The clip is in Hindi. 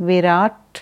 विराट